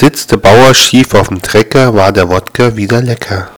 Sitzt der Bauer schief auf'm Trecker, war der Wodka wieder lecker.